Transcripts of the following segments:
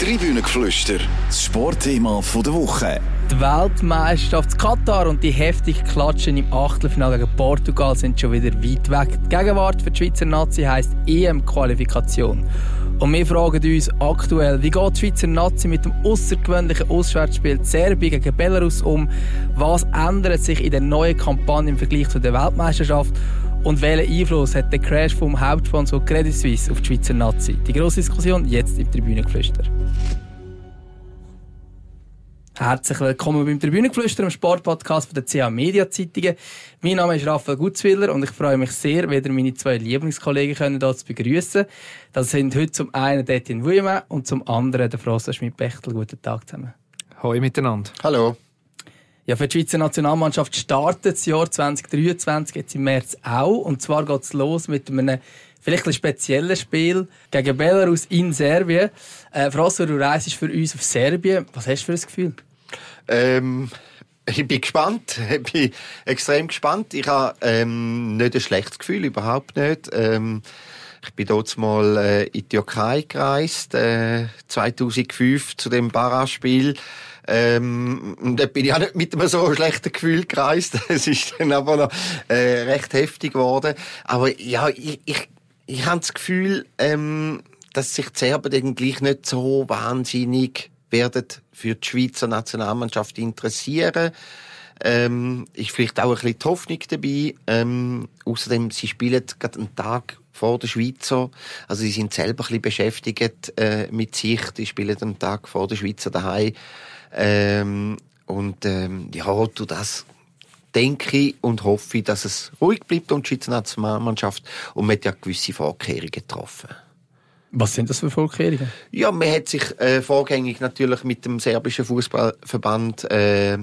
Tribünengeflüster, das Sportthema der Woche. Die Weltmeisterschaft Katar und die heftigen Klatschen im Achtelfinale gegen Portugal sind schon wieder weit weg. Die Gegenwart für die Schweizer Nazi heisst EM-Qualifikation. Und wir fragen uns aktuell, wie geht die Schweizer Nazi mit dem außergewöhnlichen Auswärtsspiel Serbien gegen Belarus um? Was ändert sich in der neuen Kampagne im Vergleich zu der Weltmeisterschaft? Und welchen Einfluss hat der Crash vom Hauptsponsor Credit Suisse auf die Schweizer Nazi? Die grosse Diskussion jetzt im Tribünengeflüster. Herzlich willkommen beim Tribünengeflüster, dem Sportpodcast von der CA Media Zeitungen. Mein Name ist Raphael Gutzwiller und ich freue mich sehr, wieder meine zwei Lieblingskollegen können hier zu begrüßen. Das sind heute zum einen Etienne Wuillemin und zum anderen der Froster Schmidt-Bechtel. Guten Tag zusammen. Hallo miteinander. Hallo. Ja, für die Schweizer Nationalmannschaft startet das Jahr 2023 jetzt im März auch. Und zwar geht es los mit einem vielleicht ein spezielles Spiel gegen Belarus in Serbien. Äh, Frosser, du reist für uns auf Serbien. Was hast du für ein Gefühl? Ähm, ich bin gespannt. Ich bin extrem gespannt. Ich habe ähm, nicht ein schlechtes Gefühl, überhaupt nicht. Ähm, ich bin dort mal äh, in die Türkei gereist, äh, 2005 zu dem Barra-Spiel. Ähm, da bin ich auch nicht mit einem so schlechten Gefühl gereist. Es ist dann aber noch äh, recht heftig geworden. Aber ja, ich, ich, ich habe das Gefühl, ähm, dass sich die Serben dann gleich nicht so wahnsinnig werden für die Schweizer Nationalmannschaft interessieren. Ähm, ist vielleicht auch ein bisschen die Hoffnung dabei. Ähm, außerdem, sie spielen gerade einen Tag vor der Schweizer. Also sie sind selber ein bisschen beschäftigt äh, mit sich. Die spielen einen Tag vor der Schweizer daheim. Ähm, und ähm, ja, du das denke ich und hoffe, dass es ruhig bleibt um die Schweizer Nationalmannschaft und man hat ja gewisse Vorkehrungen getroffen. Was sind das für Vorkehrungen? Ja, man hat sich äh, vorgängig natürlich mit dem serbischen Fußballverband äh,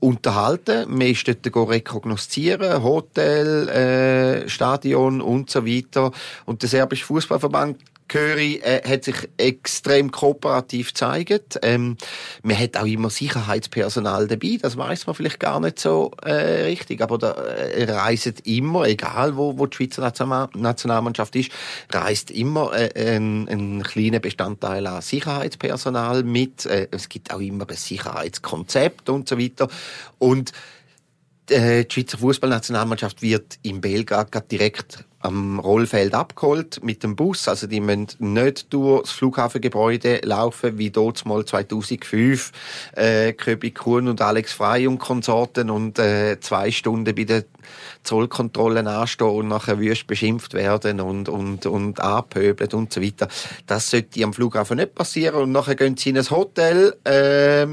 unterhalten. Man ist dort rekognoszieren, Hotel, äh, Stadion und so weiter. Und der serbische Fußballverband Curry äh, hat sich extrem kooperativ gezeigt. Ähm, man hat auch immer Sicherheitspersonal dabei, das weiß man vielleicht gar nicht so äh, richtig, aber da äh, reisen immer, egal wo, wo die Schweizer Nationalmannschaft ist, reist immer äh, ein, ein kleiner Bestandteil an Sicherheitspersonal mit. Äh, es gibt auch immer ein Sicherheitskonzept und so weiter. Und äh, die Schweizer Fußballnationalmannschaft wird in Belgrad direkt am Rollfeld abgeholt mit dem Bus. Also die müssen nicht durch das Flughafengebäude laufen, wie dort mal 2005 äh, Köbi Kuhn und Alex Frey und Konsorten und äh, zwei Stunden bei der Zollkontrollen anstehen und nachher wüst beschimpft werden und, und, und anpöbelt und so weiter. Das sollte am Flughafen nicht passieren und nachher gehen sie in ein Hotel äh,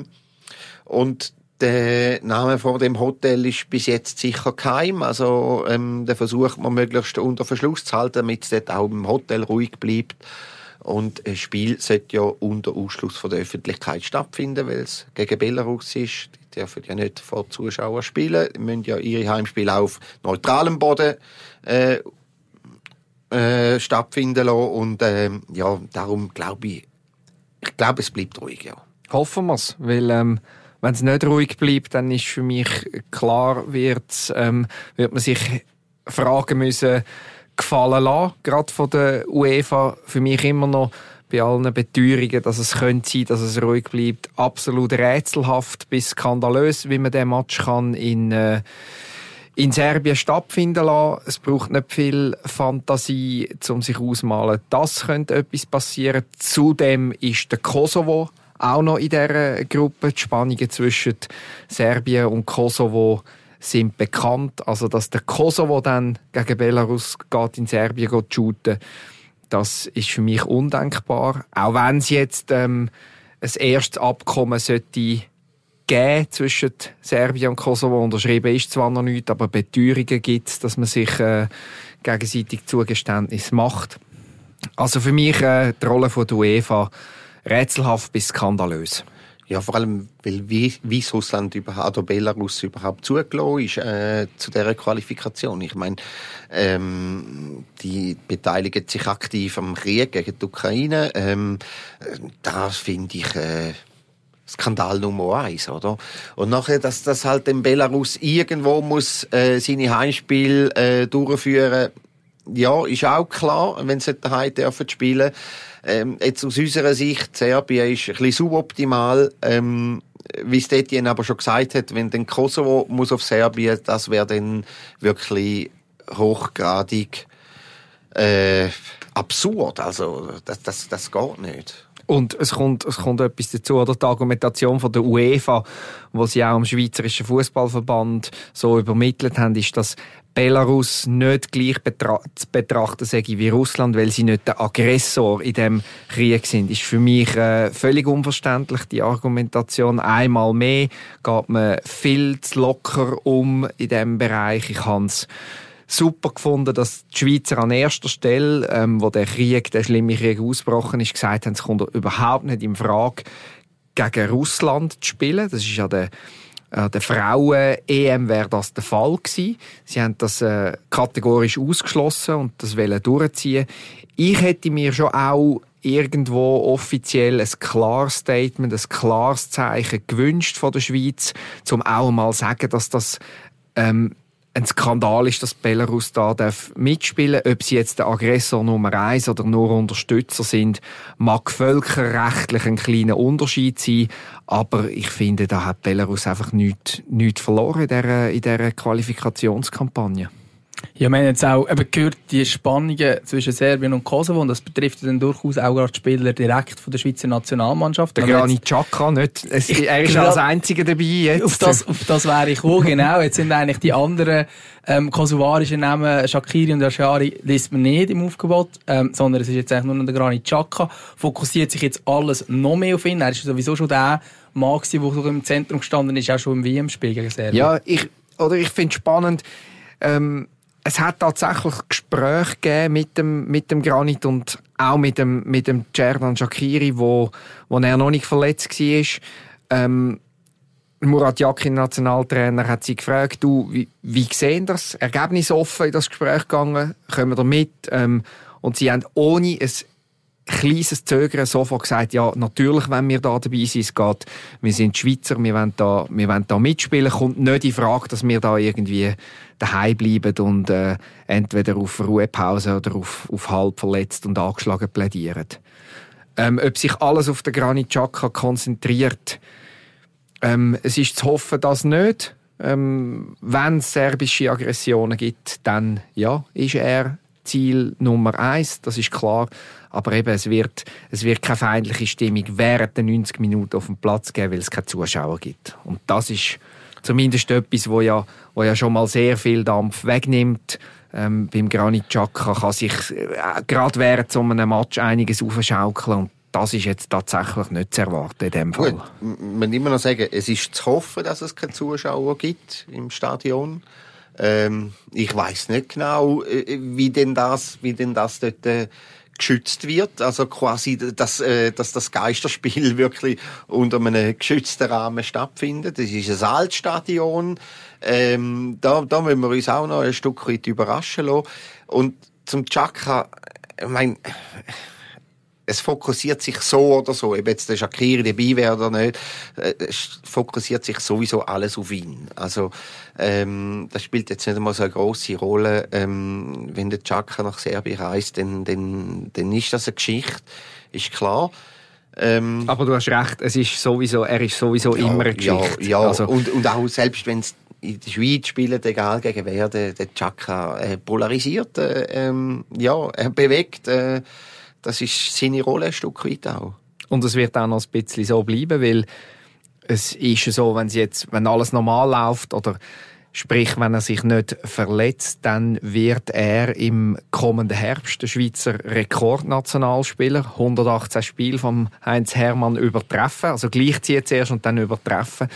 und der Name vor dem Hotel ist bis jetzt sicher geheim. Also, ähm, der versucht man möglichst unter Verschluss zu halten, damit es dort auch im Hotel ruhig bleibt. Und ein Spiel sollte ja unter Ausschluss von der Öffentlichkeit stattfinden, weil es gegen Belarus ist. Die dürfen ja nicht vor Zuschauern spielen. Die müssen ja ihre Heimspiele auf neutralem Boden äh, äh, stattfinden lassen. Und äh, ja, darum glaube ich, ich glaube, es bleibt ruhig, ja. Hoffen wir es, weil ähm, wenn es nicht ruhig bleibt, dann ist für mich klar, wird, ähm, wird man sich fragen müssen, gefallen lassen, gerade von der UEFA. Für mich immer noch bei allen Beteuerungen, dass es könnte sein, dass es ruhig bleibt, absolut rätselhaft bis skandalös, wie man den Match kann in äh, in Serbien stattfinden lassen. Es braucht nicht viel Fantasie, um sich ausmalen, das könnte etwas passieren. Zudem ist der Kosovo auch noch in dieser Gruppe. Die Spannungen zwischen Serbien und Kosovo sind bekannt. Also, dass der Kosovo dann gegen Belarus geht, in Serbien geht shooten, das ist für mich undenkbar. Auch wenn es jetzt ähm, ein erstes Abkommen sollte geben zwischen Serbien und Kosovo. Unterschrieben ist zwar noch nichts, aber Beteuerungen gibt es, dass man sich äh, gegenseitig Zugeständnis macht. Also für mich äh, die Rolle von der UEFA rätselhaft bis skandalös. Ja, vor allem, weil Weißrussland überhaupt, oder Belarus überhaupt zugelassen ist äh, zu dieser Qualifikation. Ich meine, ähm, die beteiligen sich aktiv am Krieg gegen die Ukraine. Ähm, das finde ich... Äh, Skandal Nummer eins, oder? Und nachher, dass das halt in Belarus irgendwo muss äh, seine Heimspiele äh, durchführen ja, ist auch klar, wenn sie daheim dürfen spielen. Ähm, jetzt aus unserer Sicht, Serbien ist ein bisschen suboptimal. Ähm, wie es Etienne aber schon gesagt hat, wenn dann Kosovo muss auf Serbien, das wäre dann wirklich hochgradig äh, absurd. Also das, das, das geht nicht. Und es kommt, es kommt etwas dazu, oder die Argumentation von der UEFA, wo sie auch am Schweizerischen Fußballverband so übermittelt haben, ist, dass Belarus nicht gleich betra zu betrachten sei wie Russland, weil sie nicht der Aggressor in dem Krieg sind. Ist für mich äh, völlig unverständlich die Argumentation. Einmal mehr geht man viel zu locker um in dem Bereich. Ich hans super gefunden, dass die Schweizer an erster Stelle, ähm, wo der Krieg, der schlimme Krieg ausgebrochen ist, gesagt haben, es kommt überhaupt nicht in Frage, gegen Russland zu spielen. Das ist ja der der Frauen-EM wäre das der Fall gewesen. Sie haben das äh, kategorisch ausgeschlossen und das wollen durchziehen. Ich hätte mir schon auch irgendwo offiziell ein klares Statement, ein klares Zeichen gewünscht von der Schweiz, um auch mal sagen, dass das ähm, ein Skandal ist, dass Belarus da darf mitspielen Ob sie jetzt der Aggressor Nummer eins oder nur Unterstützer sind, mag völkerrechtlich ein kleiner Unterschied sein. Aber ich finde, da hat Belarus einfach nichts, nichts verloren in dieser, in dieser Qualifikationskampagne. Ja, wir haben jetzt auch eben gehört, die Spannungen zwischen Serbien und Kosovo, und das betrifft dann durchaus auch gerade die Spieler direkt von der Schweizer Nationalmannschaft. Der Granit Xhaka, nicht? Es, er ist als Einziger dabei jetzt. Auf das, auf das wäre ich auch, genau. Jetzt sind eigentlich die anderen ähm, kosovarischen Namen, Shakiri und Ashari, liest man nicht im Aufgebot, ähm, sondern es ist jetzt eigentlich nur noch der Granit Xhaka. Fokussiert sich jetzt alles noch mehr auf ihn. Er ist sowieso schon der Mann der im Zentrum gestanden ist, auch schon im WM-Spiel gegen Serbien. Ja, ich, oder ich finde es spannend, ähm, es hat tatsächlich Gespräche gegeben mit dem, mit dem Granit und auch mit dem, mit dem Cerdan Shakiri, wo, wo er noch nicht verletzt war. Ähm, Murat Yakin, Nationaltrainer, hat sie gefragt, du, wie, wie sehen das? Ergebnis offen in das Gespräch gegangen? Kommen wir da mit? Ähm, und sie haben ohne ein kleines Zögern sofort gesagt, ja, natürlich, wenn wir da dabei sind, es geht, wir sind Schweizer, wir wollen da, wir wollen da mitspielen, kommt nicht in Frage, dass wir da irgendwie daheim bleiben und äh, entweder auf Ruhepause oder auf, auf halb verletzt und angeschlagen plädieren. Ähm, ob sich alles auf den Granit Xhaka konzentriert, ähm, es ist zu hoffen, dass nicht. Ähm, wenn es serbische Aggressionen gibt, dann ja, ist er Ziel Nummer eins, das ist klar. Aber eben, es wird, es wird keine feindliche Stimmung während der 90 Minuten auf dem Platz geben, weil es keine Zuschauer gibt. Und das ist zumindest etwas, wo ja, wo ja schon mal sehr viel Dampf wegnimmt. Ähm, beim Granit Xhaka kann sich äh, gerade während so einem Match einiges aufschaukeln und das ist jetzt tatsächlich nicht zu erwarten in dem Fall. Gut, man immer noch sagen, es ist zu hoffen, dass es keine Zuschauer gibt im Stadion. Ähm, ich weiß nicht genau, äh, wie denn das, wie denn das dort äh, geschützt wird, also quasi, dass, äh, dass das Geisterspiel wirklich unter einem geschützten Rahmen stattfindet. Das ist ein Altstadion. Ähm, da, da müssen wir uns auch noch ein Stück weit überraschen lassen. Und zum Chaka, ich meine, es fokussiert sich so oder so, ob jetzt der Shakiri dabei wäre oder nicht, äh, es fokussiert sich sowieso alles auf ihn. Also ähm, das spielt jetzt nicht einmal so eine große Rolle. Ähm, wenn der Chaka nach Serbien reist, dann, dann, dann ist das eine Geschichte, ist klar. Ähm, Aber du hast recht, es ist sowieso, er ist sowieso ja, immer eine Geschichte. Ja, ja. Also, und, und auch selbst wenn es in der Schweiz spielt, egal gegen wer, der, der Chaka äh, polarisiert, äh, ähm, ja, er bewegt, äh, das ist seine Rolle ein Stück weit auch. Und es wird auch noch ein bisschen so bleiben, weil es ist so, wenn jetzt, wenn alles normal läuft oder Sprich, wenn er sich nicht verletzt, dann wird er im kommenden Herbst der Schweizer Rekordnationalspieler 118 Spiele vom Heinz Hermann übertreffen. Also gleichziehen zuerst und dann übertreffen.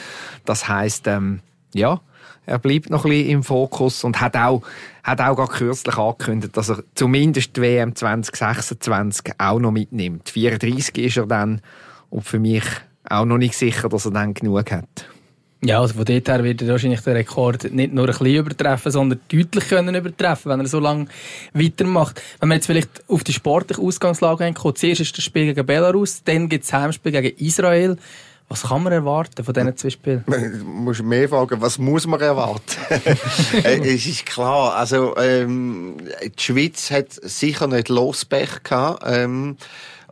Das heißt, ähm, ja, er bleibt noch ein bisschen im Fokus und hat auch, hat auch gerade kürzlich angekündigt, dass er zumindest die WM 2026 auch noch mitnimmt. 34 ist er dann und für mich auch noch nicht sicher, dass er dann genug hat. Ja, also von dort her wird er wahrscheinlich den Rekord nicht nur ein bisschen übertreffen, sondern deutlich können übertreffen, wenn er so lange weitermacht. Wenn wir jetzt vielleicht auf die sportliche Ausgangslage kommen, zuerst ist das Spiel gegen Belarus, dann gibt es Heimspiel gegen Israel. Was kann man erwarten von diesen zwei Spielen? Du musst mehr fragen, was muss man erwarten? Äh, es ist klar, also ähm, die Schweiz hat sicher nicht Lospech gehabt ähm,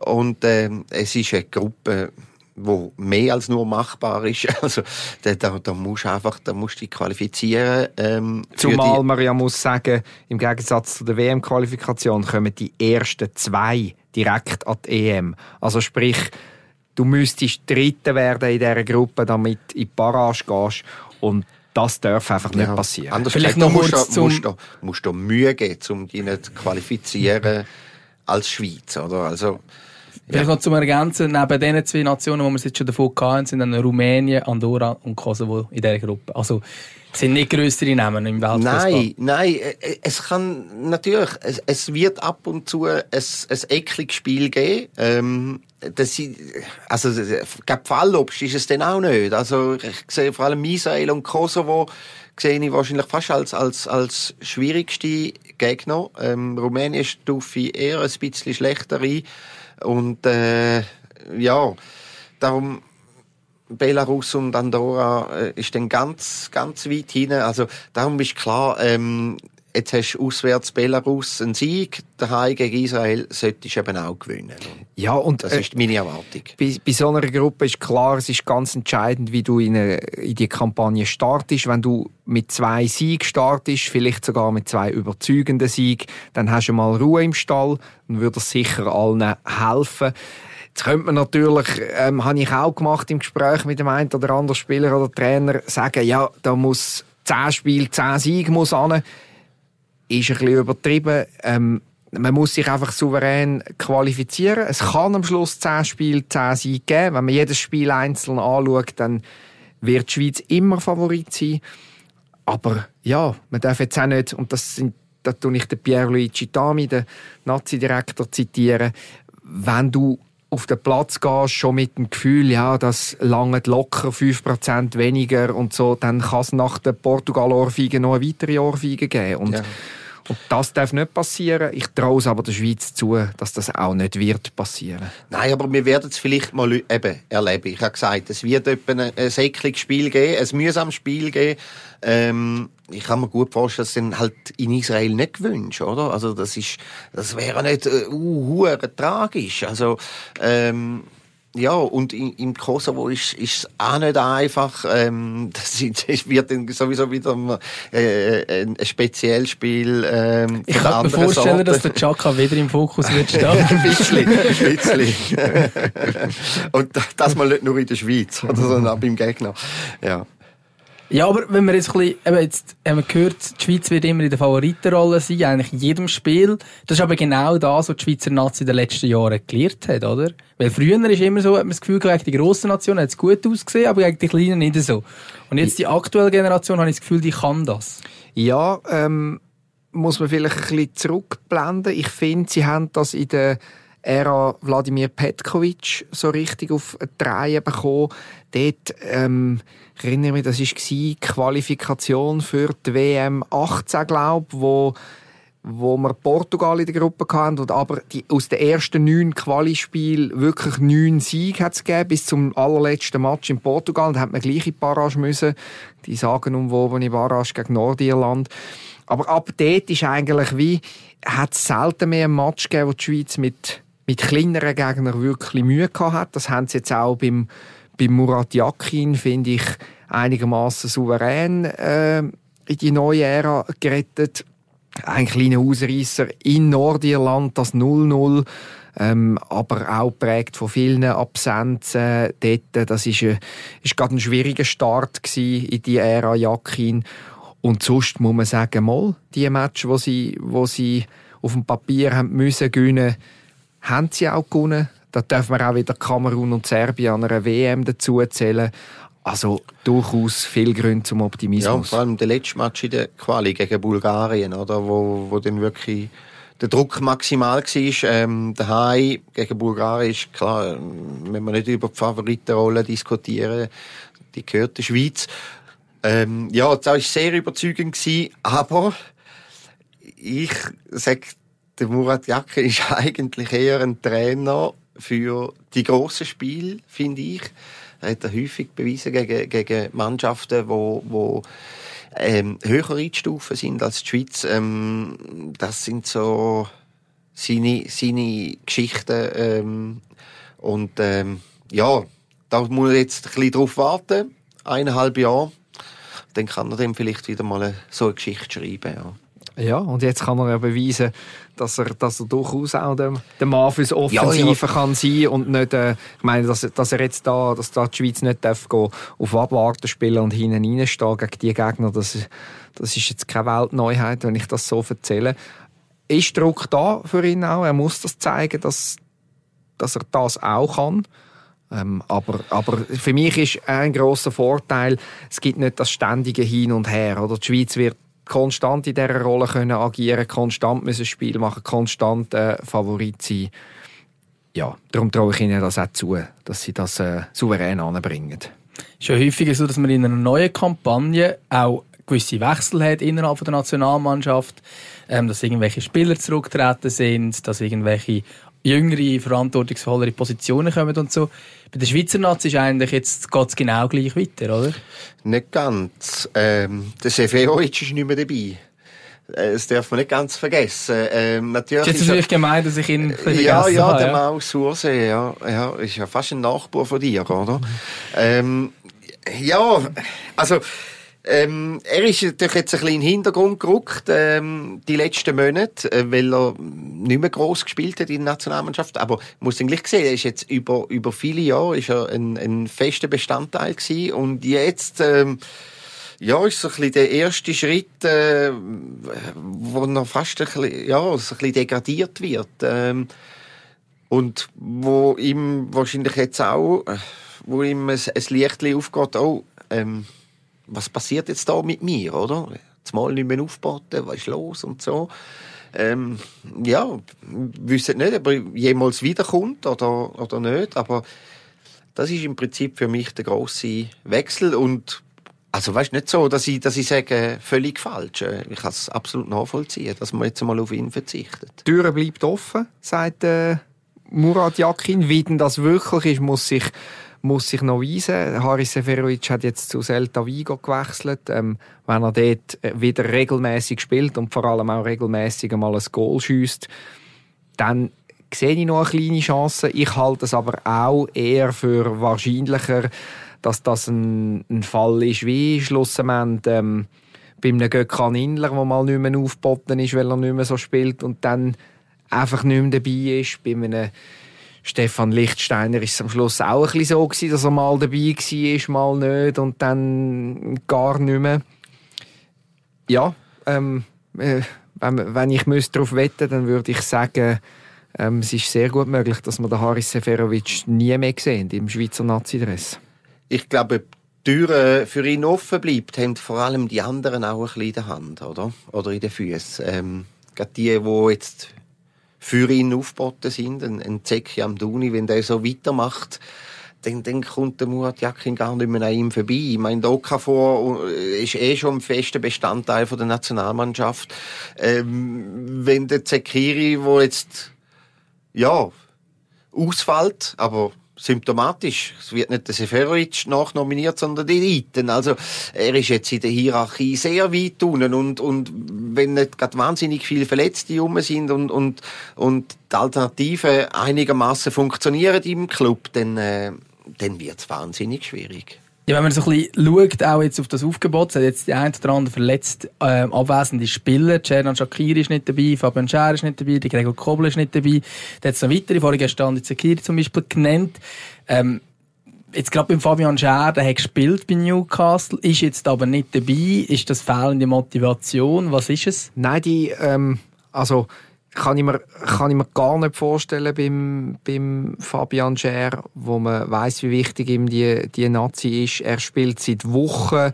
und ähm, es ist eine Gruppe, wo mehr als nur machbar ist. Also da, da, da musst du einfach, da musst du dich qualifizieren. Ähm, Zumal die- man ja muss sagen, im Gegensatz zu der WM-Qualifikation kommen die ersten zwei direkt an die EM. Also sprich, du müsstest Dritter werden in dieser Gruppe, damit du in die Barrage gehst. Und das darf einfach nicht Ja. passieren. Anders Vielleicht gesagt, noch du musst, kurz zum- musst, da, musst da Mühe geben, um dich nicht zu qualifizieren als Schweiz, oder? Also, Vielleicht noch zum Ergänzen, neben diesen zwei Nationen, die wir jetzt schon davon hatten, sind dann Rumänien, Andorra und Kosovo in dieser Gruppe. Also, es sind nicht grössere Namen im Weltfußball. Nein, nein, äh, es kann natürlich, es, es wird ab und zu ein, ein ekliges Spiel geben. Ähm, das, sind- also, ich glaube, Fallobst ist es dann auch nicht. Also, ich sehe vor allem Israel und Kosovo sehe ich wahrscheinlich fast als, als, als schwierigste Gegner. Ähm, Rumänien stufe ich eher ein bisschen schlechter ein. Und, äh, ja, darum, Belarus und Andorra äh, ist dann ganz, ganz weit hinten. Also darum ist klar, ähm, jetzt hast du auswärts Belarus einen Sieg, daheim gegen Israel solltest du eben auch gewinnen. Und Ja, und das äh, ist meine Erwartung. bei, bei so einer Gruppe ist klar, es ist ganz entscheidend, wie du in, eine, in die Kampagne startest. Wenn du mit zwei Siegen startest, vielleicht sogar mit zwei überzeugenden Siegen, dann hast du mal Ruhe im Stall und würde das sicher allen helfen. Jetzt könnte man natürlich, ähm, habe ich auch gemacht im Gespräch mit dem einen oder anderen Spieler oder Trainer, sagen, ja, da muss zehn Spiele, zehn Siege muss an ist ein bisschen übertrieben. Ähm, man muss sich einfach souverän qualifizieren. Es kann am Schluss 10 Spiele, 10 Siege geben. Wenn man jedes Spiel einzeln anschaut, dann wird die Schweiz immer Favorit sein. Aber ja, man darf jetzt auch nicht, und das sind da tue ich den Pierluigi Tami, den Nazi-Direktor, zitieren. Wenn du auf den Platz gehst, schon mit dem Gefühl, ja, das lange locker 5% weniger und so, dann kann es nach der Portugal-Ohrfeige noch eine weitere Ohrfeige geben. Und, Ja. Und das darf nicht passieren. Ich traue es aber der Schweiz zu, dass das auch nicht wird passieren. Nein, aber wir werden es vielleicht mal eben erleben. Ich habe gesagt, es wird ein, ein ekliges Spiel geben, ein mühsames Spiel geben. Ähm, ich kann mir gut vorstellen, dass dann halt in Israel nicht gewünscht, oder? Also das ist, das wäre nicht äh, uh, tragisch. Also ähm, ja, und in, im Kosovo ist ist auch nicht einfach. Ähm, das, ist, es wird dann sowieso wieder ein, äh, ein spezielles Spiel. Ähm, Ich kann mir vorstellen, Sorte. dass der Chaka wieder im Fokus wird stehen. ein bisschen, ein bisschen. Und das mal nicht nur in der Schweiz, oder, sondern auch beim Gegner. Ja. Ja, aber wenn wir jetzt ein bisschen, eben jetzt haben wir gehört, die Schweiz wird immer in der Favoritenrolle sein, eigentlich in jedem Spiel. Das ist aber genau das, was die Schweizer Nazi in den letzten Jahren gelernt hat, oder? Weil früher ist immer so, hat man das Gefühl, gegen die grossen Nationen hat es gut ausgesehen, aber gegen die kleinen nicht so. Und jetzt die aktuelle Generation habe ich das Gefühl, die kann das. Ja, ähm, muss man vielleicht ein bisschen zurückblenden. Ich finde, sie haben das in der Ära Wladimir Petkovic so richtig auf die Reihe bekommen. Dort, ähm, ich erinnere mich, das war die Qualifikation für die WM 18, glaube ich, wo wo wir Portugal in der Gruppe hatten und aber die, aus den ersten neun Quali-Spielen wirklich neun Siege hat's gegeben, bis zum allerletzten Match in Portugal. Da hat man gleich in die Barrage müssen, die sagenumwobene Barrage gegen Nordirland. Aber ab dort ist eigentlich wie, hat es selten mehr ein Match gegeben, wo die Schweiz mit, mit kleineren Gegnern wirklich Mühe gehabt hat. Das haben sie jetzt auch beim, beim Murat Yakin, finde ich, einigermaßen souverän äh, in die neue Ära gerettet ein kleiner Ausreißer in Nordirland, das 0-0, ähm, aber auch prägt von vielen Absenzen dort. Das ist, äh, ist gerade ein schwieriger Start in die Ära Jakin. Und sonst muss man sagen, mal, die Match, wo sie, wo sie auf dem Papier haben müssen gewinnen, haben sie auch gewonnen. Da dürfen wir auch wieder Kamerun und Serbien an einer WM dazu zählen. Also durchaus viel Gründe zum ja, Optimismus. vor allem der letzte Match in der Quali gegen Bulgarien, oder, wo, wo dann wirklich der Druck maximal war. Ähm, daheim gegen Bulgarien ist klar, wenn wir nicht über die Favoritenrolle diskutieren, die gehört der Schweiz. Ähm, ja, das war sehr überzeugend, aber ich sag, der Murat Yakin ist eigentlich eher ein Trainer, für die grossen Spiele, finde ich. Er hat er häufig bewiesen gegen, gegen Mannschaften, wo, wo ähm, höher einstufen sind als die Schweiz. Ähm, das sind so seine, seine Geschichten. Ähm, und ähm, ja, da muss er jetzt ein bisschen drauf warten. Eineinhalb Jahre. Dann kann er dann vielleicht wieder mal so eine Geschichte schreiben. Ja. Ja, und jetzt kann er ja beweisen, dass er, dass er durchaus auch der, der Mann fürs Offensive ja, kann sein und nicht, äh, ich meine, dass, dass er jetzt da, dass da die Schweiz nicht darf gehen, auf Abwarten spielen und hinten reinstehen gegen die Gegner, das, das ist jetzt keine Weltneuheit, wenn ich das so erzähle. Ist Druck da für ihn auch? Er muss das zeigen, dass, dass er das auch kann. Ähm, aber, aber für mich ist ein großer Vorteil, es gibt nicht das ständige Hin und Her. Oder die Schweiz wird konstant in dieser Rolle können agieren konstant müssen Spiel machen, konstant äh, Favorit sein. Ja, darum traue ich ihnen das auch zu, dass sie das äh, souverän anbringen. Es ist ja häufiger so, dass man in einer neuen Kampagne auch gewisse Wechsel hat innerhalb der Nationalmannschaft, ähm, dass irgendwelche Spieler zurücktreten sind, dass irgendwelche jüngere, verantwortungsvollere Positionen kommen und so. Bei der Schweizer Nazi ist eigentlich jetzt geht's genau gleich weiter, oder? Nicht ganz. Ähm, der Seferovic ist nicht mehr dabei. Äh, das darf man nicht ganz vergessen. Ähm, natürlich ist jetzt natürlich gemein, dass ich ihn vergessen Ja, ja, habe, der ja. Maus Sursee, ja, ja, ist ja fast ein Nachbar von dir, oder? ähm, ja, also, ähm, er ist natürlich jetzt ein bisschen in den Hintergrund gerückt, ähm, die letzten Monate, äh, weil er nicht mehr gross gespielt hat in der Nationalmannschaft. Aber ich muss ihn gleich sehen, er ist jetzt über, über viele Jahre ist er ein, ein fester Bestandteil gewesen. Und jetzt, ähm, ja, ist so ein bisschen der erste Schritt, äh, wo er fast ein bisschen, ja, so ein bisschen degradiert wird. Ähm, und wo ihm wahrscheinlich jetzt auch, äh, wo ihm ein, ein Licht aufgeht, oh, ähm, was passiert jetzt da mit mir, oder? Zumal nicht mehr aufboten, was ist los und so. Ähm, ja, wissen nicht, ob er jemals wiederkommt oder, oder nicht, aber das ist im Prinzip für mich der große Wechsel und also weißt nicht so, dass ich, dass ich sage, völlig falsch. Ich kann es absolut nachvollziehen, dass man jetzt mal auf ihn verzichtet. Die Tür bleibt offen, sagt äh, Murat Yakin. Wie denn das wirklich ist, muss sich muss sich noch weisen. Haris Seferovic hat jetzt zu Celta Vigo gewechselt. Ähm, wenn er dort äh, wieder regelmäßig spielt und vor allem auch regelmäßig einmal ein Goal schießt, dann sehe ich noch eine kleine Chance. Ich halte es aber auch eher für wahrscheinlicher, dass das ein, ein Fall ist wie schlussendlich ähm, bei einem Gökhan Inler, der mal nicht mehr aufgeboten ist, weil er nicht mehr so spielt und dann einfach nicht mehr dabei ist. Bei einem Stefan Lichtsteiner ist am Schluss auch ein so gewesen, dass er mal dabei war, mal nicht und dann gar nicht mehr. Ja, ähm, äh, wenn, wenn ich darauf wetten dann würde ich sagen, ähm, es ist sehr gut möglich, dass wir den Haris Seferovic nie mehr sehen im Schweizer Nazi-Dress. Ich glaube, die Türe für ihn offen bleibt, haben vor allem die anderen auch ein bisschen in der Hand, oder? Oder in den Füßen. Ähm, gerade die, die jetzt für ihn aufgeboten sind. Ein, ein am Duni, wenn der so weitermacht, dann, dann kommt der Murat Yakin gar nicht mehr an ihm vorbei. Ich meine, Okafor äh, ist eh schon ein fester Bestandteil von der Nationalmannschaft. Ähm, wenn der Zekiri, wo jetzt, ja, ausfällt, aber symptomatisch. Es wird nicht der Seferovic nachnominiert, sondern die Riten. Also, er ist jetzt in der Hierarchie sehr weit unten und, und wenn nicht gerade wahnsinnig viele Verletzte rum sind und, und, und die Alternativen einigermaßen funktionieren im Club, dann, äh, dann wird es wahnsinnig schwierig. Ja, wenn man so ein bisschen schaut, auch jetzt auf das Aufgebot, es hat jetzt die ein oder andere verletzt äh, abwesende Spieler. Cernan Shakiri ist nicht dabei, Fabian Scher ist nicht dabei, die Gregor Kobel ist nicht dabei. Da hat es noch weitere, vorhin gestern die Zakiri zum Beispiel genannt. Ähm, jetzt gerade beim Fabian Scher, der hat gespielt bei Newcastle, ist jetzt aber nicht dabei. Ist das fehlende Motivation? Was ist es? Nein, die, ähm, also kann ich mir, kann ich mir gar nicht vorstellen beim, beim Fabian Scher, wo man weiß, wie wichtig ihm die, die Nazi ist. Er spielt seit Wochen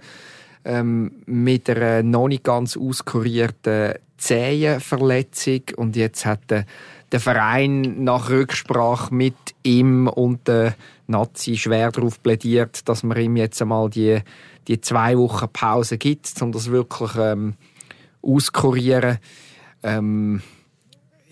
ähm, mit einer noch nicht ganz auskurierten Zehenverletzung und jetzt hat der, der Verein nach Rücksprache mit ihm und der Nazi schwer darauf plädiert, dass man ihm jetzt einmal die, die zwei Wochen Pause gibt, um das wirklich ähm, auskurieren. Ähm,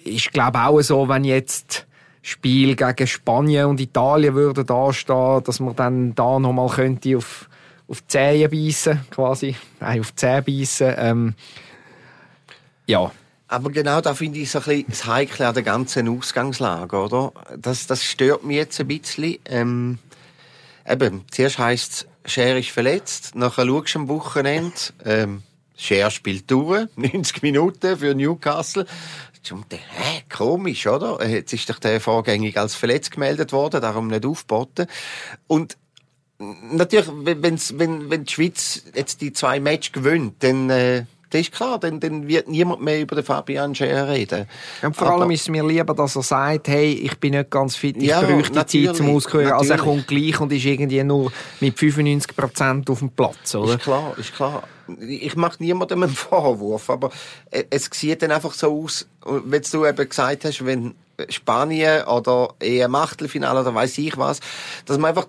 ist glaube auch so, wenn jetzt Spiel gegen Spanien und Italien würde da stehen, dass man dann da nochmal könnte auf, auf die Zehen beißen, quasi. Nein, auf die Zehen beißen. Ähm, ja. Aber genau da finde ich so ein bisschen das Heikle an der ganzen Ausgangslage, oder? Das, das stört mich jetzt ein bisschen. Ähm, eben, zuerst heisst es, Scher ist verletzt, nachher schaust du am Wochenende, ähm, Scher spielt durch, 90 Minuten für Newcastle. Und dann, hä, komisch, oder? Jetzt ist doch der vorgängig als verletzt gemeldet worden, darum nicht aufgeboten. Und natürlich, wenn's, wenn, wenn die Schweiz jetzt die zwei Matches gewinnt, dann, äh, das ist klar, dann, dann wird niemand mehr über den Fabian Scher reden. Und vor Aber, allem ist es mir lieber, dass er sagt, hey, ich bin nicht ganz fit, ich ja, bräuchte Zeit zum Auskühlen, als er kommt gleich und ist irgendwie nur mit 95% auf dem Platz, oder? Ist klar, ist klar. Ich mache niemandem einen Vorwurf, aber es sieht dann einfach so aus, wenn du eben gesagt hast, wenn Spanien oder eher Achtelfinale oder weiß ich was, dass man einfach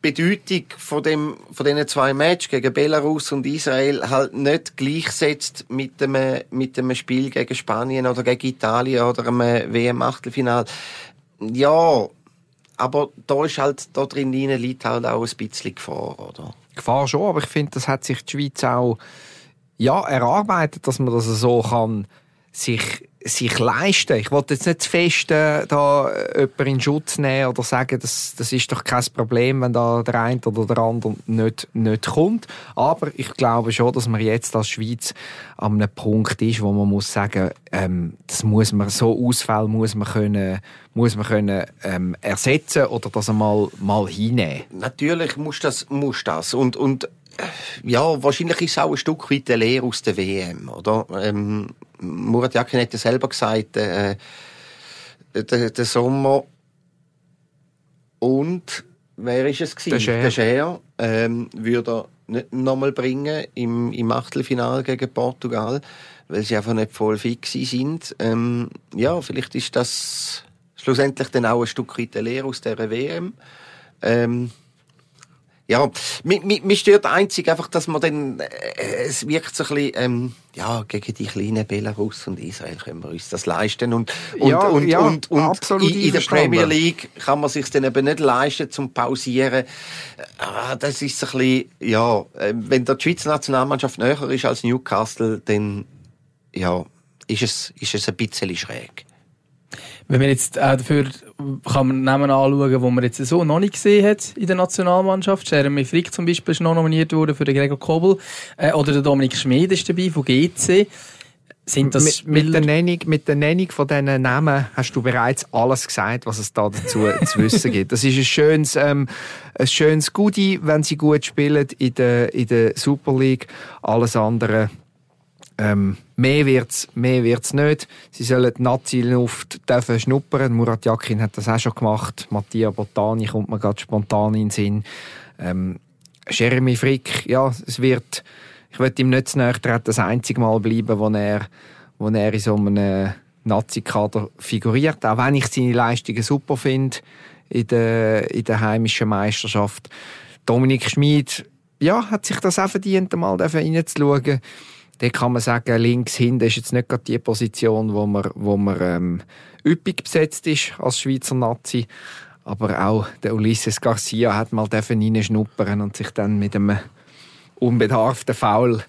Bedeutung von dem, von diesen zwei Matches gegen Belarus und Israel halt nicht gleichsetzt mit dem, mit dem Spiel gegen Spanien oder gegen Italien oder einem WM-Achtelfinal. Ja, aber da ist halt, da drin liegt halt auch ein bisschen Gefahr, oder? Gefahr schon, aber ich finde, das hat sich die Schweiz auch, ja, erarbeitet, dass man das so kann, sich sich leisten. Ich wollte jetzt nicht zu fest äh, da jemanden in Schutz nehmen oder sagen, das, das ist doch kein Problem, wenn da der eine oder der andere nicht, nicht kommt. Aber ich glaube schon, dass man jetzt als Schweiz an einem Punkt ist, wo man muss sagen, ähm, das muss man, so Ausfälle muss man können, muss man können ähm, ersetzen oder das einmal mal hinnehmen. Natürlich muss das, muss das. Und, und ja, wahrscheinlich ist es auch ein Stück weit eine Lehre aus der WM, oder? Ähm, Murat Yakin hat ja selber gesagt, äh, der, der Sommer und wer ist es gewesen? Der Scher. Der Scher ähm, würde er nicht nochmal bringen im, im Achtelfinale gegen Portugal, weil sie einfach nicht voll fix sind. Ähm, ja, vielleicht ist das schlussendlich dann auch ein Stück weit eine Lehre aus der WM. Ähm, ja, mich, mich, mich stört einzig einfach, dass man dann, äh, es wirkt so ein bisschen, ähm, ja, gegen die kleinen Belarus und Israel können wir uns das leisten und, und, ja, und, ja, und, und in, in der Premier League kann man sich dann eben nicht leisten zum Pausieren. Ah, das ist so ein bisschen, ja, äh, wenn der Schweizer Nationalmannschaft näher ist als Newcastle, dann, ja, ist es, ist es ein bisschen schräg. Wenn man jetzt auch dafür kann man Namen anschauen, wo man jetzt so noch nicht gesehen hat in der Nationalmannschaft. Jeremy Frick zum Beispiel ist noch nominiert worden für den Gregor Kobel. Äh, oder der Dominik Schmid ist dabei von GC. Sind das mit, mit, der Nennung, mit der Nennung von diesen Namen hast du bereits alles gesagt, was es da dazu zu wissen gibt. Das ist ein schönes, ähm, ein schönes Goodie, wenn sie gut spielen in der, in der Super League. Alles andere ähm, mehr wird's, mehr wird's nicht. Sie sollen die Nazi-Luft dürfen schnuppern. Murat Yakin hat das auch schon gemacht. Mattia Botani kommt mir gerade spontan in den Sinn. Ähm, Jeremy Frick, ja, es wird, ich will ihm nicht zu nahe treten, das einzige Mal bleiben, wo er, wo er in so einem Nazi-Kader figuriert. Auch wenn ich seine Leistungen super finde in der, in der heimischen Meisterschaft. Dominik Schmid, ja, hat sich das auch verdient, mal reinzuschauen dann kann man sagen, links hinten ist jetzt nicht gerade die Position, wo man, wo man ähm, üppig besetzt ist als Schweizer Nazi. Aber auch der Ulysses Garcia hat mal reinschnuppern und sich dann mit einem unbedarften Foul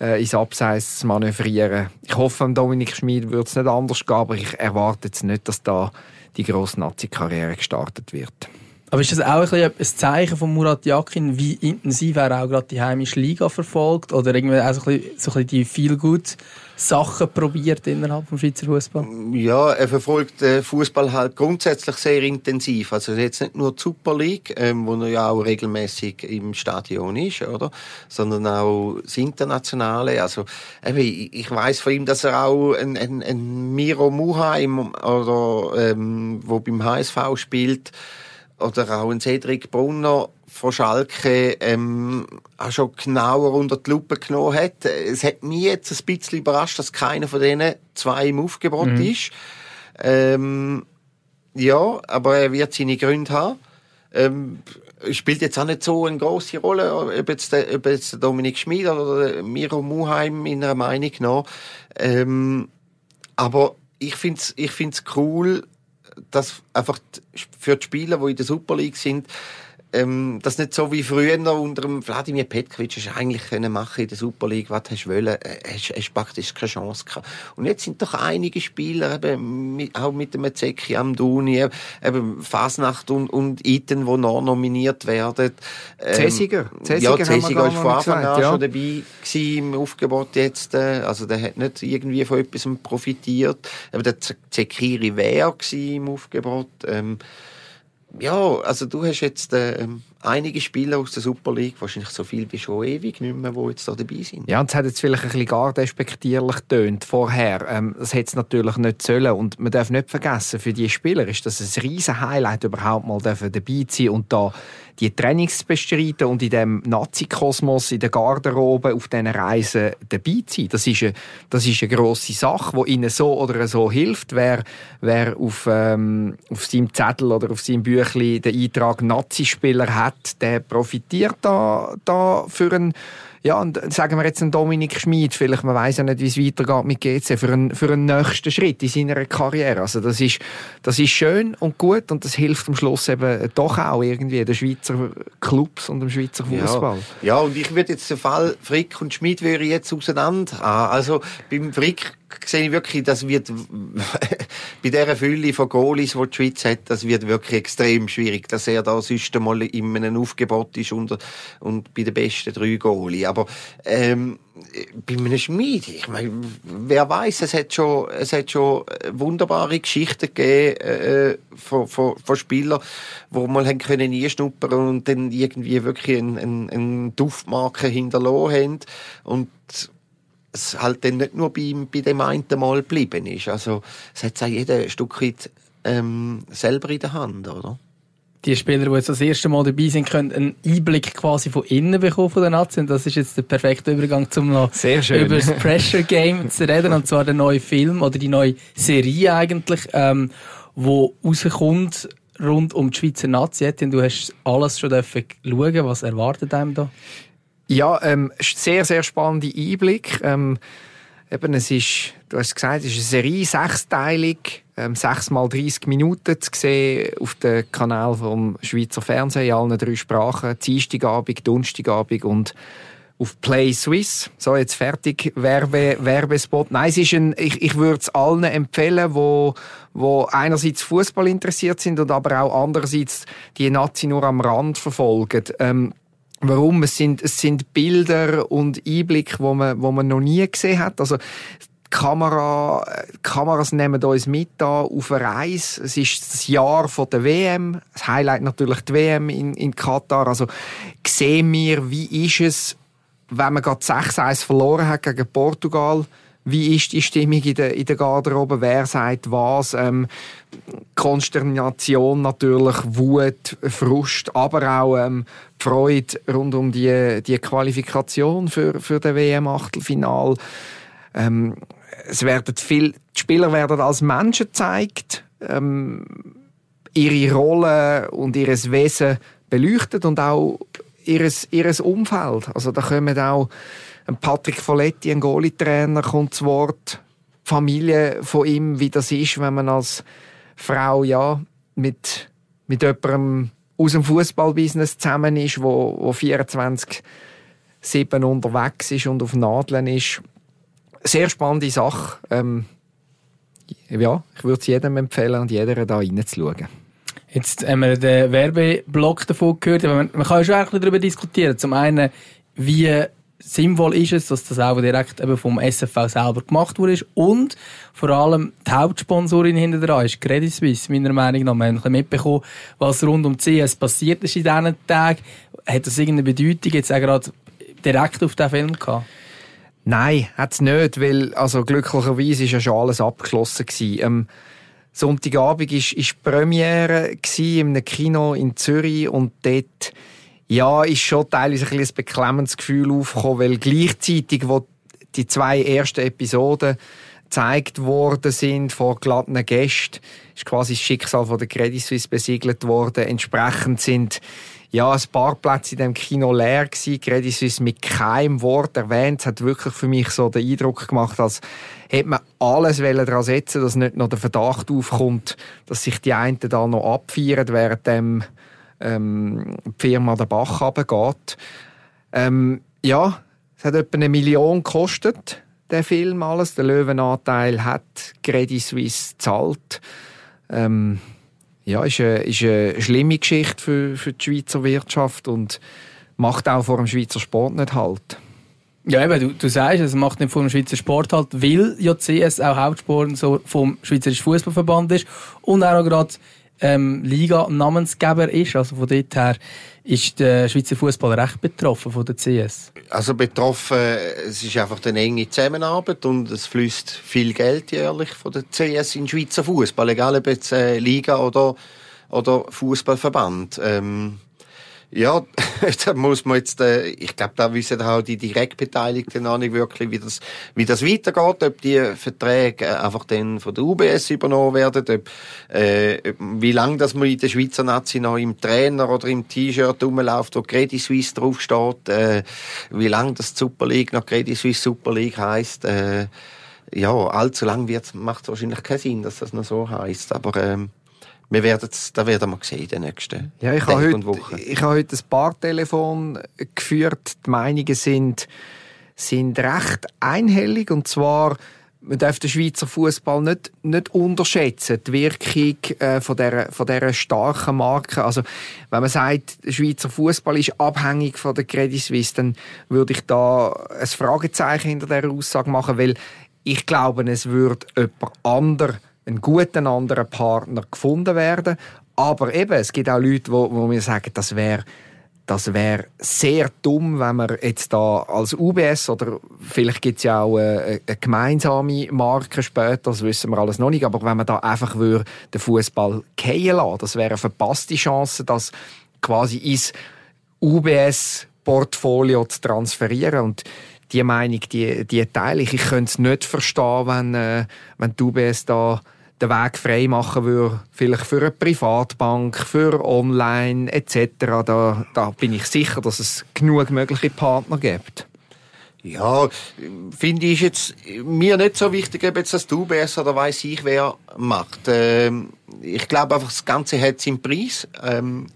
äh, ins Abseits manövrieren. Ich hoffe, Dominik Schmid wird es nicht anders gehen, aber ich erwarte jetzt nicht, dass da die grosse Nazi-Karriere gestartet wird. Aber ist das auch ein, ein Zeichen von Murat Yakin, wie intensiv er auch gerade die heimische Liga verfolgt? Oder irgendwie auch so ein bisschen, so ein bisschen die viel gut Sachen probiert innerhalb des Schweizer Fußball? Ja, er verfolgt den Fußball halt grundsätzlich sehr intensiv. Also jetzt nicht nur die Super League, ähm, wo er ja auch regelmäßig im Stadion ist, oder? Sondern auch das Internationale. Also eben, ich weiß von ihm, dass er auch ein, ein, ein Miro Muheim oder ähm, wo beim HSV spielt oder auch ein Cedric Brunner von Schalke ähm, auch schon genauer unter die Lupe genommen hat. Es hat mich jetzt ein bisschen überrascht, dass keiner von denen zwei im Aufgebot mhm. ist. Ähm, ja, aber er wird seine Gründe haben. Ähm, spielt jetzt auch nicht so eine große Rolle, ob jetzt, der, ob jetzt der Dominik Schmid oder der Miro Muheim in einer Meinung nach. Ähm, aber ich find's, ich find's cool, dass einfach für die Spieler, die in der Super League sind, ähm, das nicht so wie früher unter dem Wladimir Petkovic hast eigentlich können machen in der Super League, was hast du wollen, äh, hast, hast praktisch keine Chance gehabt. Und jetzt sind doch einige Spieler, eben, mit, auch mit dem Zeki Amdouni, eben Fasnacht und, und Iten, die noch nominiert werden. Ähm, Zesiger. Zesiger ja, Zesiger ist von Anfang an ja. schon dabei gewesen im Aufgebot jetzt. Äh, also der hat nicht irgendwie von etwas profitiert. Aber der Zekiri wäre im Aufgebot. Ähm, ja, also du hast jetzt äh, einige Spieler aus der Super League, wahrscheinlich so viel wie schon ewig nicht mehr, die jetzt da dabei sind. Ja, und es hat jetzt vielleicht ein bisschen gar despektierlich getönt vorher. Ähm, das hätte es natürlich nicht sollen. Und man darf nicht vergessen, für die Spieler ist das ein riesen Highlight, überhaupt mal dabei zu sein und da die Trainings bestreiten und in dem Nazi-Kosmos, in der Garderobe, auf diesen Reisen dabei zu sein. Das ist eine, das ist eine grosse Sache, die ihnen so oder so hilft. Wer, wer auf, ähm, auf seinem Zettel oder auf seinem Büchlein den Eintrag Nazi-Spieler hat, der profitiert da, da für einen ja, und sagen wir jetzt einen Dominik Schmid, vielleicht, man weiß ja nicht, wie es weitergeht mit GC, für einen, für einen nächsten Schritt in seiner Karriere. Also das ist, das ist schön und gut und das hilft am Schluss eben doch auch irgendwie den Schweizer Clubs und dem Schweizer Fußball. Ja. ja, und ich würde jetzt den Fall Frick und Schmid würde jetzt auseinander haben. Also beim Frick sehe ich wirklich, das wird bei dieser Fülle von Goalies, die die Schweiz hat, das wird wirklich extrem schwierig, dass er da sonst einmal in einem Aufgebot ist und, und bei den besten drei Goalies. Aber ähm, bei einem Schmied, ich meine, wer weiß, es hat schon, es hat schon wunderbare Geschichten gegeben äh, von, von, von Spielern, wo man haben können einschnuppern und dann irgendwie wirklich eine ein, ein Duftmarke hinterlassen haben und es halt dann nicht nur bei, bei dem einen Mal geblieben ist. Also es hat auch jeder ein Stück weit ähm, selber in der Hand, oder? Die Spieler, die jetzt das erste Mal dabei sind, können einen Einblick quasi von innen bekommen von der Nazi. Und das ist jetzt der perfekte Übergang, um noch über das Pressure Game zu reden. Und zwar der neue Film oder die neue Serie eigentlich, ähm, wo rauskommt rund um die Schweizer Nazi. Du hast alles schon schauen Was erwartet einem da? Ja, ähm, sehr, sehr spannender Einblick. Ähm, eben, es ist, du hast gesagt, es ist eine Serie, sechsteilig, ähm, sechs mal 30 Minuten zu sehen auf dem Kanal vom Schweizer Fernsehen in allen drei Sprachen. Dienstagabend, Donnerstagabend und auf Play Swiss. So, jetzt fertig. Werbe, Werbespot. Nein, es ist ein, ich, ich würde es allen empfehlen, wo, wo einerseits Fußball interessiert sind und aber auch andererseits die Nazi nur am Rand verfolgen. Ähm, Warum? Es sind, es sind Bilder und Einblicke, wo man, wo man noch nie gesehen hat. Also, Kamera, Kameras nehmen uns mit da auf eine Reise. Es ist das Jahr von der WM. Das Highlight natürlich die WM in, in Katar. Also, sehen wir, wie ist es, wenn man gerade 6-1 verloren hat gegen Portugal? Wie ist die Stimmung in der, in der Garderobe? Wer sagt was? Ähm, Konsternation natürlich, Wut, Frust, aber auch ähm, Freude rund um die, die Qualifikation für, für den WM-Achtelfinal. Ähm, es werden viel, die Spieler werden als Menschen gezeigt, ähm, ihre Rolle und ihres Wesen beleuchtet und auch ihres, ihres Umfeld. Also da kommen auch Patrick Folletti, ein Goalie-Trainer, kommt zu Wort. Familie von ihm, wie das ist, wenn man als Frau ja mit, mit jemandem aus dem Fußballbusiness zusammen ist, wo, wo 24 7 unterwegs ist und auf Nadeln ist. Sehr spannende Sache. Ähm, ja, ich würde es jedem empfehlen und jeder da reinzuschauen. Jetzt haben wir den Werbeblock davon gehört. Man, man kann ja schon ein bisschen darüber diskutieren. Zum einen, wie sinnvoll ist es, dass das auch direkt eben vom SFV selber gemacht wurde und vor allem die Hauptsponsorin hinter dran ist Credit Suisse, meiner Meinung nach. Wir haben ein mitbekommen, was rund um die CS passiert ist in diesen Tagen. Hat das irgendeine Bedeutung jetzt auch gerade direkt auf diesen Film gehabt? Nein, hat es nicht, weil also glücklicherweise ist ja schon alles abgeschlossen gewesen. Ähm, Sonntagabend ist Premiere in einem Kino in Zürich und dort ja, ist schon teilweise ein, ein beklemmendes Gefühl aufgekommen, weil gleichzeitig, wo die zwei ersten Episoden gezeigt worden sind vor glatten Gästen, ist quasi das Schicksal von der Credit Suisse besiegelt worden. Entsprechend sind ja, ein paar Plätze in dem Kino leer gewesen. Credit Suisse mit keinem Wort erwähnt. Es hat wirklich für mich so den Eindruck gemacht, als hätte man alles daran setzen dass nicht noch der Verdacht aufkommt, dass sich die einen da noch abfeiern, während dem, ähm, Firma der Bach runtergeht. Ähm, ja, es hat etwa eine Million gekostet, der Film alles. Der Löwenanteil hat Credit Suisse gezahlt. Ähm, ja, ist eine, ist eine schlimme Geschichte für, für die Schweizer Wirtschaft und macht auch vor dem Schweizer Sport nicht halt. Ja, eben, du, du sagst, es macht nicht vor dem Schweizer Sport halt, weil ja CS auch Hauptsponsor vom Schweizerischen Fußballverband ist und auch gerade ähm, Liga-Namensgeber ist. Also von dort her ist der Schweizer Fußball recht betroffen von der CS. Also betroffen, es ist einfach eine enge Zusammenarbeit und es fließt viel Geld jährlich von der CS in den Schweizer Fußball, egal ob jetzt äh, Liga oder, oder Fußballverband. Ähm, ja, da muss man jetzt, äh, ich glaube, da wissen auch die Direktbeteiligten noch nicht wirklich, wie das, wie das weitergeht, ob die Verträge äh, einfach dann von der UBS übernommen werden, ob, äh, wie lange das man in der Schweizer Nazi noch im Trainer oder im T-Shirt rumläuft, wo Credit Suisse draufsteht, äh, wie lange das Super League noch Credit Suisse Super League heisst, äh, ja, allzu lang macht es wahrscheinlich keinen Sinn, dass das noch so heisst, aber, ähm, wir werden da werden wir sehen in den nächsten ja, ich Tagen und Wochen. Ich habe heute ein paar Telefon geführt. Die Meinungen sind, sind recht einhellig. Und zwar, man darf den Schweizer Fußball nicht, nicht unterschätzen, die Wirkung äh, von, dieser, von dieser starken Marke. Also, wenn man sagt, der Schweizer Fußball ist abhängig von der Credit Suisse, dann würde ich da ein Fragezeichen hinter dieser Aussage machen, weil ich glaube, es würde jemand anderes einen guten anderen Partner gefunden werden. Aber eben, es gibt auch Leute, wo, wo mir sagen, das wäre das wäre sehr dumm, wenn man jetzt da als UBS oder vielleicht gibt es ja auch eine, eine, gemeinsame Marke später, das wissen wir alles noch nicht, aber wenn man da einfach würde, den Fußball fallen lassen, das wäre eine verpasste Chance, das quasi ins UBS-Portfolio zu transferieren und die Meinung, die, die teile ich. Ich könnte es nicht verstehen, wenn, äh, wenn die UBS da den Weg frei machen würde, vielleicht für eine Privatbank, für Online etc. Da, da bin ich sicher, dass es genug mögliche Partner gibt. Ja, finde ich jetzt mir nicht so wichtig, ob jetzt das du besser oder weiß ich wer macht. Ähm, ich glaube einfach, das Ganze hat seinen Preis ähm,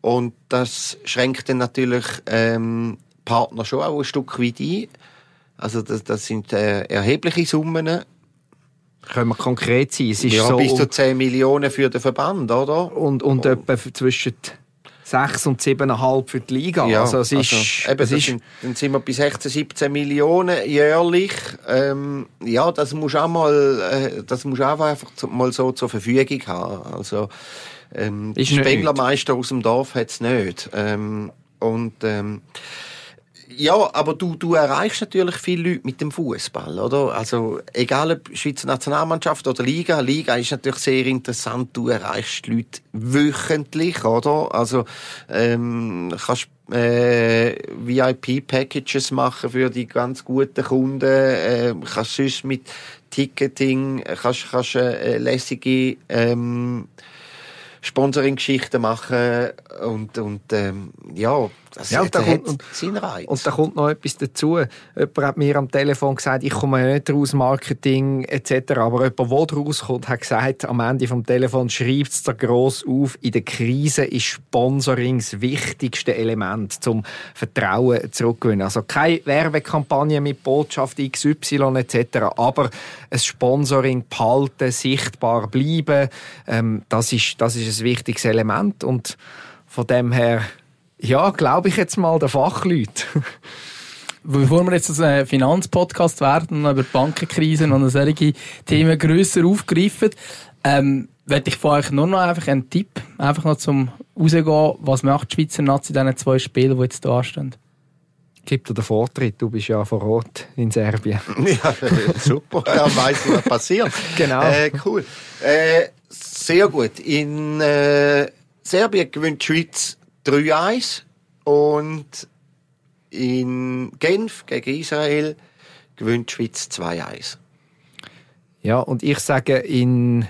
und das schränkt dann natürlich ähm, Partner schon auch ein Stück weit ein. Also das, das sind äh, erhebliche Summen können wir konkret sein? Es ist ja, so bis zu 10 Millionen für den Verband, oder? Und, und oh. etwa zwischen 6 und 7,5 für die Liga. Ja, also es ist, also, eben, es ist sind, dann sind wir bei 16, 17 Millionen jährlich. Ähm, ja, das muss auch mal, äh, das muss auch einfach mal so zur Verfügung haben. Also, ähm, Spenglermeister aus dem Dorf hat es nicht. Ähm, und, ähm, ja, aber du, du erreichst natürlich viele Leute mit dem Fußball, oder? Also, egal ob Schweizer Nationalmannschaft oder Liga. Liga ist natürlich sehr interessant. Du erreichst Leute wöchentlich, oder? Also, ähm, kannst äh, VIP-Packages machen für die ganz guten Kunden. Äh, kannst sonst mit Ticketing, kannst, kannst äh, lässige, ähm, Sponsoring-Geschichten machen und, und ähm, ja, das ja, und da kommt, und, und da kommt noch etwas dazu. Jemand hat mir am Telefon gesagt, ich komme nicht raus, Marketing etc. Aber jemand, der rauskommt, hat gesagt, am Ende vom Telefon schreibt es da gross auf, in der Krise ist Sponsoring das wichtigste Element, zum Vertrauen zurückzugewinnen. Also keine Werbekampagne mit Botschaft XY etc. Aber ein Sponsoring behalten, sichtbar bleiben, ähm, das, ist, das ist ein wichtiges Element und von dem her ja, glaube ich jetzt mal, der Fachleute. Bevor wir jetzt ein Finanzpodcast werden und über die Bankenkrisen und solche Themen grösser aufgreifen, ähm, werde ich von euch nur noch einfach einen Tipp, einfach noch zum rausgehen, was macht die Schweizer Nazi in diesen zwei Spielen, die jetzt da anstehen? Gib dir den Vortritt, du bist ja vor Ort in Serbien. ja, super, ja, weiss, was passiert. genau. Äh, cool. Äh, sehr gut. In äh, Serbien gewinnt die Schweiz 3-1 und in Genf gegen Israel gewinnt die Schweiz 2-1. Ja, und ich sage, in,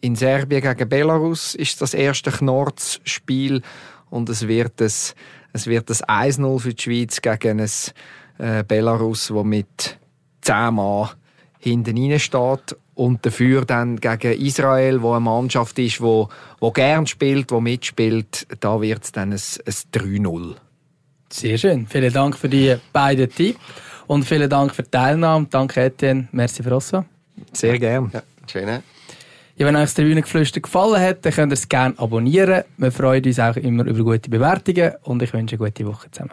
in Serbien gegen Belarus ist das erste Knorz-Spiel und es wird ein, es wird ein 1-0 für die Schweiz gegen ein äh, Belarus, das mit 10 Mann hinten rein steht und dafür dann gegen Israel, wo eine Mannschaft ist, wo, wo gern spielt, wo mitspielt, da wird es dann ein, ein 3-0. Sehr schön. Vielen Dank für die beiden Tipps und vielen Dank für die Teilnahme. Danke Etienne, merci für Rosso. Sehr gern. Ja, schön. Ja, wenn euch das Tribünengeflüster gefallen hat, dann könnt ihr es gerne abonnieren. Wir freuen uns auch immer über gute Bewertungen und ich wünsche eine gute Woche zusammen.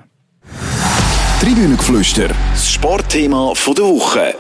Tribünengeflüster, das Sportthema der Woche.